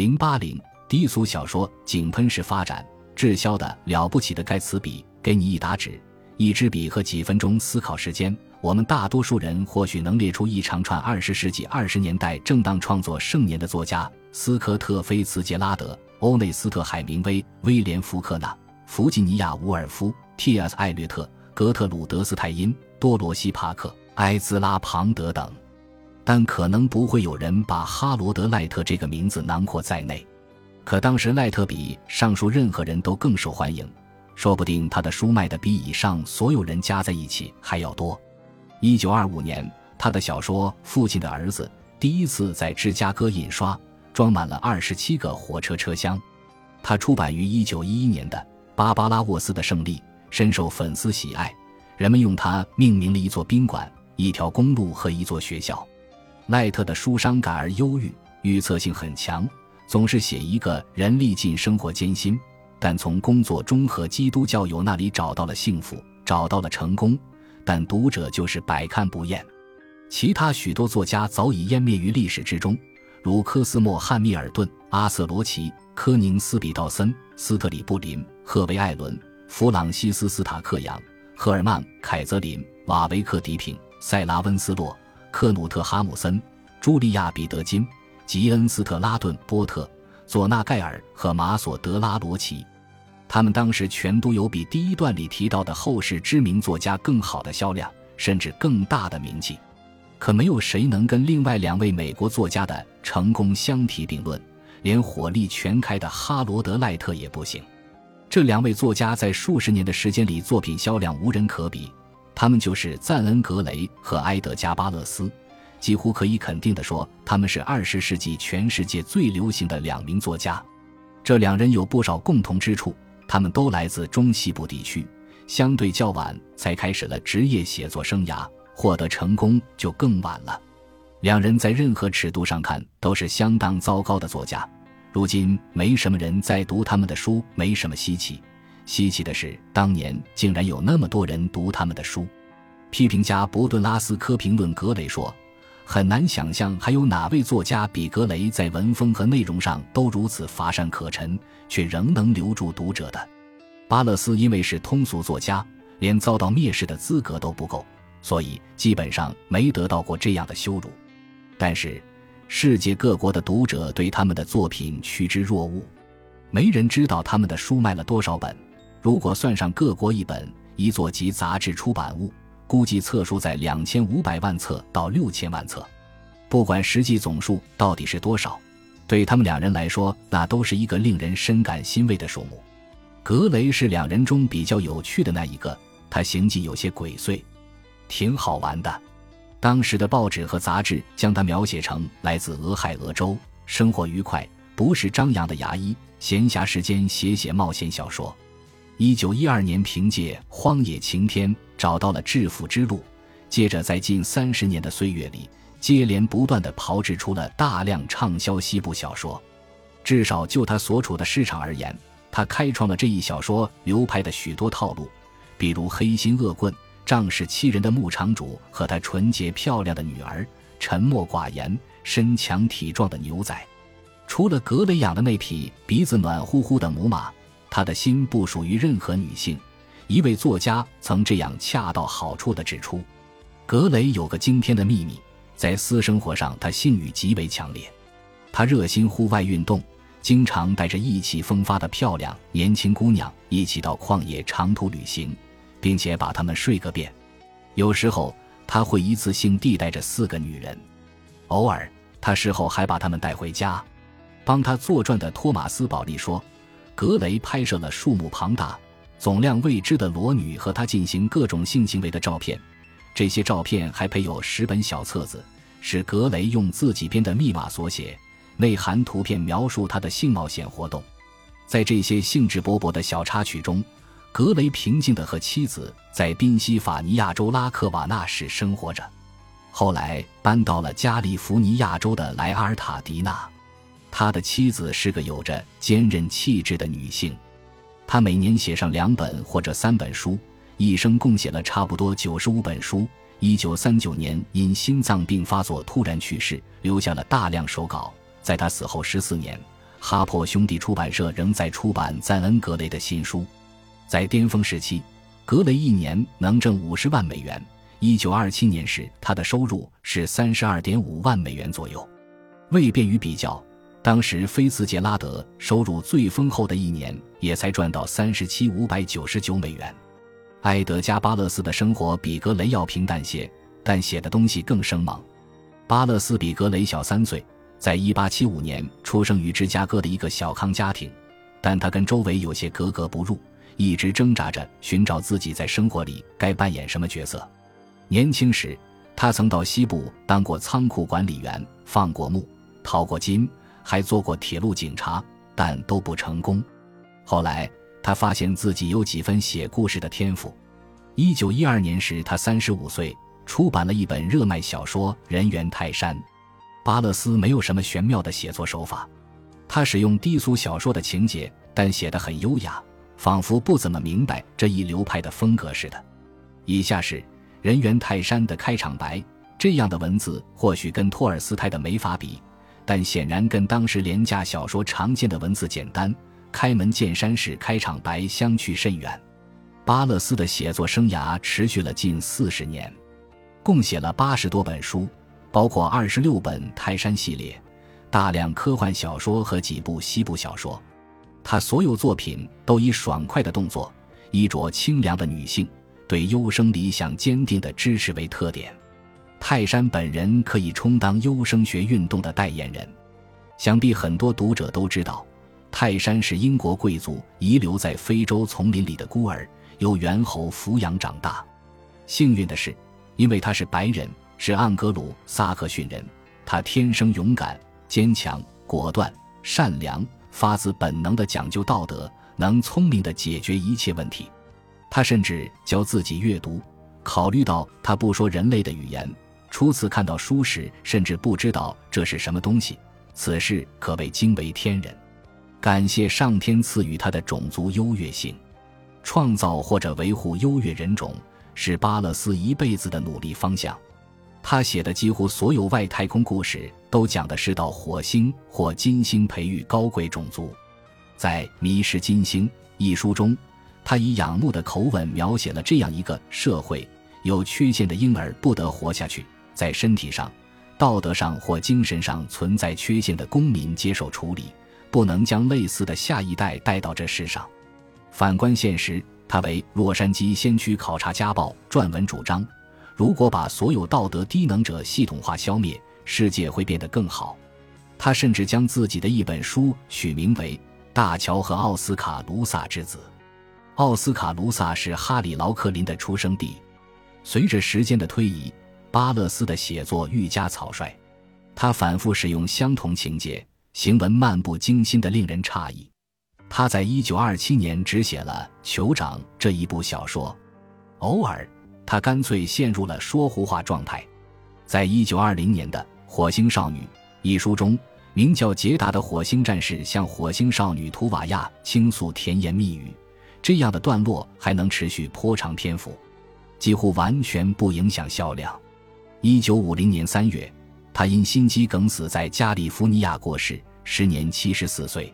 零八零低俗小说井喷式发展，滞销的了不起的盖茨比，给你一沓纸、一支笔和几分钟思考时间，我们大多数人或许能列出一长串二十世纪二十年代正当创作盛年的作家：斯科特·菲茨杰拉德、欧内斯特·海明威、威廉·福克纳、弗吉尼亚·伍尔夫、T.S. 艾略特、格特鲁德·斯泰因、多罗西·帕克、埃兹拉·庞德等。但可能不会有人把哈罗德·赖特这个名字囊括在内。可当时赖特比上述任何人都更受欢迎，说不定他的书卖的比以上所有人加在一起还要多。一九二五年，他的小说《父亲的儿子》第一次在芝加哥印刷，装满了二十七个火车车厢。他出版于一九一一年的《芭芭拉沃斯的胜利》深受粉丝喜爱，人们用它命名了一座宾馆、一条公路和一座学校。赖特的书伤感而忧郁，预测性很强，总是写一个人历尽生活艰辛，但从工作中和基督教友那里找到了幸福，找到了成功，但读者就是百看不厌。其他许多作家早已湮灭于历史之中，如科斯莫·汉密尔顿、阿瑟·罗奇、科宁斯比道森、斯特里布林、赫维艾伦、弗朗西斯·斯塔克扬、赫尔曼·凯泽林、瓦维克·迪平、塞拉·温斯洛。克努特·哈姆森、茱莉亚·彼得金、吉恩斯特拉顿·波特、佐纳盖尔和马索德拉罗奇，他们当时全都有比第一段里提到的后世知名作家更好的销量，甚至更大的名气。可没有谁能跟另外两位美国作家的成功相提并论，连火力全开的哈罗德·赖特也不行。这两位作家在数十年的时间里，作品销量无人可比。他们就是赞恩·格雷和埃德加·巴勒斯，几乎可以肯定地说，他们是二十世纪全世界最流行的两名作家。这两人有不少共同之处，他们都来自中西部地区，相对较晚才开始了职业写作生涯，获得成功就更晚了。两人在任何尺度上看都是相当糟糕的作家，如今没什么人在读他们的书，没什么稀奇。稀奇的是，当年竟然有那么多人读他们的书。批评家伯顿拉斯科评论格雷说：“很难想象还有哪位作家比格雷在文风和内容上都如此乏善可陈，却仍能留住读者的。”巴勒斯因为是通俗作家，连遭到蔑视的资格都不够，所以基本上没得到过这样的羞辱。但是，世界各国的读者对他们的作品趋之若鹜，没人知道他们的书卖了多少本。如果算上各国一本一作集杂志出版物，估计册数在两千五百万册到六千万册。不管实际总数到底是多少，对他们两人来说，那都是一个令人深感欣慰的数目。格雷是两人中比较有趣的那一个，他行迹有些鬼祟，挺好玩的。当时的报纸和杂志将他描写成来自俄亥俄州，生活愉快，不是张扬的牙医，闲暇时间写写冒险小说。一九一二年，凭借《荒野晴天》找到了致富之路，接着在近三十年的岁月里，接连不断地炮制出了大量畅销西部小说。至少就他所处的市场而言，他开创了这一小说流派的许多套路，比如黑心恶棍、仗势欺人的牧场主和他纯洁漂亮的女儿，沉默寡言、身强体壮的牛仔，除了格雷养的那匹鼻子暖乎乎的母马。他的心不属于任何女性，一位作家曾这样恰到好处地指出。格雷有个惊天的秘密，在私生活上他性欲极为强烈，他热心户外运动，经常带着意气风发的漂亮年轻姑娘一起到旷野长途旅行，并且把她们睡个遍。有时候他会一次性地带着四个女人，偶尔他事后还把她们带回家。帮他作传的托马斯·保利说。格雷拍摄了数目庞大、总量未知的裸女和他进行各种性行为的照片，这些照片还配有十本小册子，是格雷用自己编的密码所写，内含图片描述他的性冒险活动。在这些兴致勃勃的小插曲中，格雷平静地和妻子在宾夕法尼亚州拉克瓦纳市生活着，后来搬到了加利福尼亚州的莱阿尔塔迪纳。他的妻子是个有着坚韧气质的女性，他每年写上两本或者三本书，一生共写了差不多九十五本书。一九三九年因心脏病发作突然去世，留下了大量手稿。在他死后十四年，哈珀兄弟出版社仍在出版赞恩·格雷的新书。在巅峰时期，格雷一年能挣五十万美元。一九二七年时，他的收入是三十二点五万美元左右。为便于比较，当时菲茨杰拉德收入最丰厚的一年也才赚到三十七五百九十九美元。埃德加·巴勒斯的生活比格雷要平淡些，但写的东西更生猛。巴勒斯比格雷小三岁，在一八七五年出生于芝加哥的一个小康家庭，但他跟周围有些格格不入。一直挣扎着寻找自己在生活里该扮演什么角色。年轻时，他曾到西部当过仓库管理员，放过牧，淘过金，还做过铁路警察，但都不成功。后来，他发现自己有几分写故事的天赋。一九一二年时，他三十五岁，出版了一本热卖小说《人猿泰山》。巴勒斯没有什么玄妙的写作手法，他使用低俗小说的情节，但写得很优雅。仿佛不怎么明白这一流派的风格似的。以下是人猿泰山的开场白，这样的文字或许跟托尔斯泰的没法比，但显然跟当时廉价小说常见的文字简单、开门见山式开场白相去甚远。巴勒斯的写作生涯持续了近四十年，共写了八十多本书，包括二十六本泰山系列、大量科幻小说和几部西部小说。他所有作品都以爽快的动作、衣着清凉的女性、对优生理想坚定的支持为特点。泰山本人可以充当优生学运动的代言人。想必很多读者都知道，泰山是英国贵族遗留在非洲丛林里的孤儿，由猿猴抚养长大。幸运的是，因为他是白人，是盎格鲁撒克逊人，他天生勇敢、坚强、果断、善良。发自本能的讲究道德，能聪明的解决一切问题。他甚至教自己阅读。考虑到他不说人类的语言，初次看到书时甚至不知道这是什么东西。此事可谓惊为天人。感谢上天赐予他的种族优越性，创造或者维护优越人种是巴勒斯一辈子的努力方向。他写的几乎所有外太空故事都讲的是到火星或金星培育高贵种族。在《迷失金星》一书中，他以仰慕的口吻描写了这样一个社会：有缺陷的婴儿不得活下去，在身体上、道德上或精神上存在缺陷的公民接受处理，不能将类似的下一代带到这世上。反观现实，他为洛杉矶先驱考察家报撰文主张。如果把所有道德低能者系统化消灭，世界会变得更好。他甚至将自己的一本书取名为《大乔和奥斯卡·卢萨之子》。奥斯卡·卢萨是哈里·劳克林的出生地。随着时间的推移，巴勒斯的写作愈加草率。他反复使用相同情节，行文漫不经心的令人诧异。他在一九二七年只写了《酋长》这一部小说，偶尔。他干脆陷入了说胡话状态。在一九二零年的《火星少女》一书中，名叫杰达的火星战士向火星少女图瓦亚倾诉甜言蜜语，这样的段落还能持续颇长篇幅，几乎完全不影响销量。一九五零年三月，他因心肌梗死在加利福尼亚过世，时年七十四岁。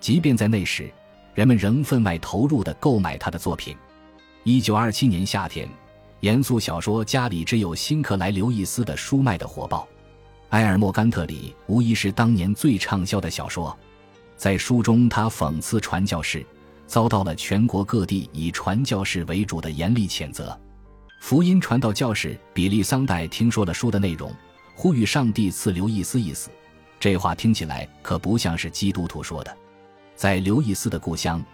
即便在那时，人们仍分外投入地购买他的作品。一九二七年夏天。严肃小说家里只有辛克莱·刘易斯的书卖的火爆，《埃尔莫甘特里》无疑是当年最畅销的小说。在书中，他讽刺传教士，遭到了全国各地以传教士为主的严厉谴责。福音传道教士比利桑代听说了书的内容，呼吁上帝赐刘易斯一死。这话听起来可不像是基督徒说的。在刘易斯的故乡。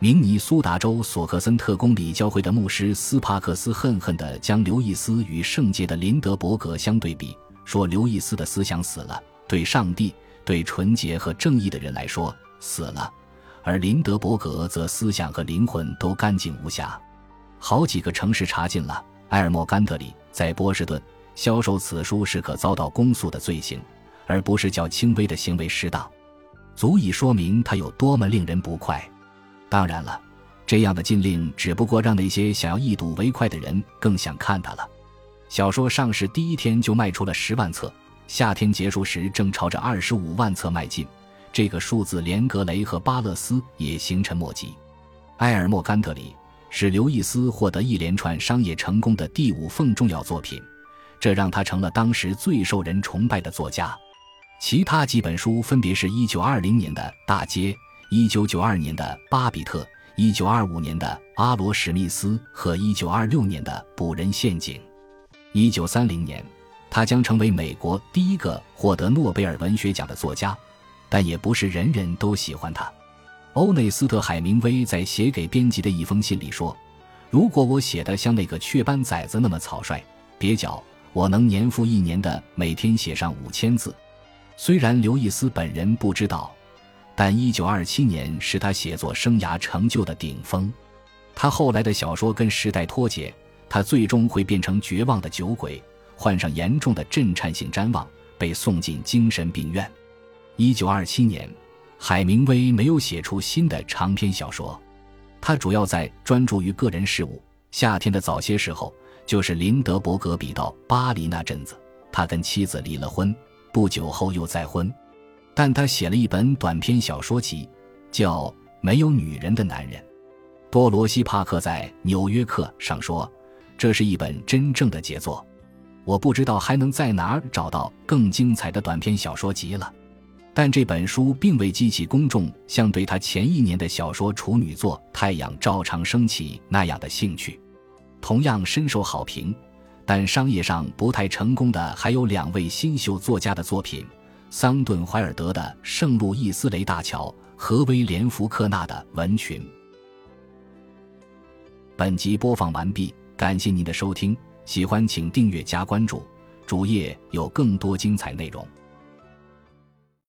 明尼苏达州索克森特公理教会的牧师斯帕克斯恨恨地将刘易斯与圣洁的林德伯格相对比，说刘易斯的思想死了，对上帝、对纯洁和正义的人来说死了，而林德伯格则思想和灵魂都干净无瑕。好几个城市查禁了埃尔莫甘特里，在波士顿销售此书是可遭到公诉的罪行，而不是较轻微的行为适当，足以说明他有多么令人不快。当然了，这样的禁令只不过让那些想要一睹为快的人更想看它了。小说上市第一天就卖出了十万册，夏天结束时正朝着二十五万册迈进，这个数字连格雷和巴勒斯也形成莫及。埃尔莫甘特里是刘易斯获得一连串商业成功的第五份重要作品，这让他成了当时最受人崇拜的作家。其他几本书分别是一九二零年的《大街》，一九九二年的《巴比特》，一九二五年的《阿罗史密斯》和一九二六年的《捕人陷阱》。一九三零年，他将成为美国第一个获得诺贝尔文学奖的作家，但也不是人人都喜欢他。欧内斯特·海明威在写给编辑的一封信里说：“如果我写的像那个雀斑崽子那么草率、蹩脚，我能年复一年的每天写上五千字。”虽然刘易斯本人不知道，但1927年是他写作生涯成就的顶峰。他后来的小说跟时代脱节，他最终会变成绝望的酒鬼，患上严重的震颤性谵妄，被送进精神病院。1927年，海明威没有写出新的长篇小说，他主要在专注于个人事务。夏天的早些时候，就是林德伯格比到巴黎那阵子，他跟妻子离了婚。不久后又再婚，但他写了一本短篇小说集，叫《没有女人的男人》。多罗西·帕克在《纽约客》上说，这是一本真正的杰作。我不知道还能在哪儿找到更精彩的短篇小说集了。但这本书并未激起公众像对他前一年的小说处女作《太阳照常升起》那样的兴趣，同样深受好评。但商业上不太成功的还有两位新秀作家的作品：桑顿·怀尔德的《圣路易斯雷大桥》和威廉·福克纳的《文群》。本集播放完毕，感谢您的收听，喜欢请订阅加关注，主页有更多精彩内容。